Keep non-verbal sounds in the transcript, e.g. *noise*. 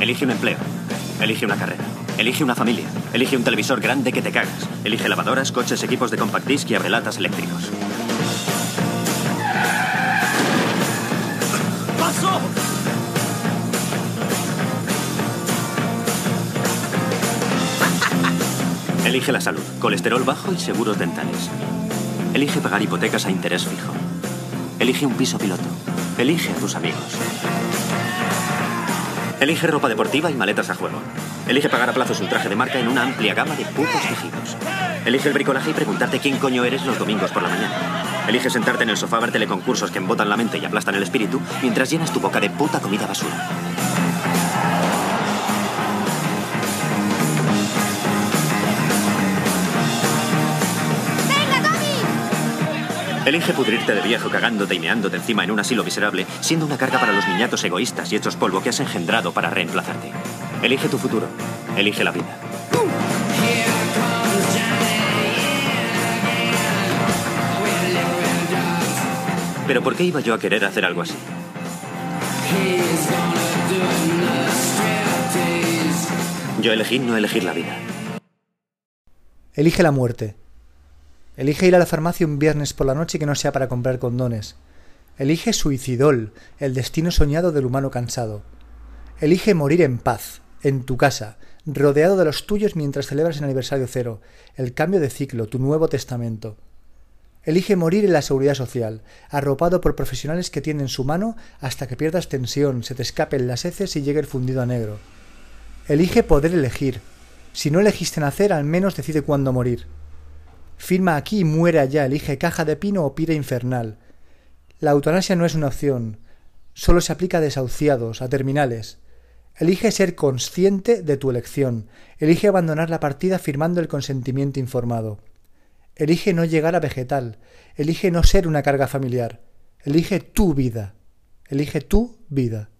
Elige un empleo. Elige una carrera. Elige una familia. Elige un televisor grande que te cagas. Elige lavadoras, coches, equipos de compact disc y abrelatas eléctricos. ¡Paso! *laughs* Elige la salud, colesterol bajo y seguros dentales. Elige pagar hipotecas a interés fijo. Elige un piso piloto. Elige a tus amigos. Elige ropa deportiva y maletas a juego. Elige pagar a plazos un traje de marca en una amplia gama de putos tejidos. Elige el bricolaje y preguntarte quién coño eres los domingos por la mañana. Elige sentarte en el sofá a ver teleconcursos que embotan la mente y aplastan el espíritu mientras llenas tu boca de puta comida basura. Elige pudrirte de viejo cagándote y meándote encima en un asilo miserable, siendo una carga para los niñatos egoístas y hechos polvo que has engendrado para reemplazarte. Elige tu futuro. Elige la vida. Pero ¿por qué iba yo a querer hacer algo así? Yo elegí no elegir la vida. Elige la muerte. Elige ir a la farmacia un viernes por la noche que no sea para comprar condones. Elige suicidol, el destino soñado del humano cansado. Elige morir en paz, en tu casa, rodeado de los tuyos mientras celebras el aniversario cero, el cambio de ciclo, tu nuevo testamento. Elige morir en la seguridad social, arropado por profesionales que tienden su mano hasta que pierdas tensión, se te escapen las heces y llegue el fundido a negro. Elige poder elegir. Si no elegiste nacer, al menos decide cuándo morir. Firma aquí y muere allá, elige caja de pino o pira infernal. La eutanasia no es una opción, solo se aplica a desahuciados, a terminales. Elige ser consciente de tu elección, elige abandonar la partida firmando el consentimiento informado. Elige no llegar a vegetal, elige no ser una carga familiar, elige tu vida, elige tu vida.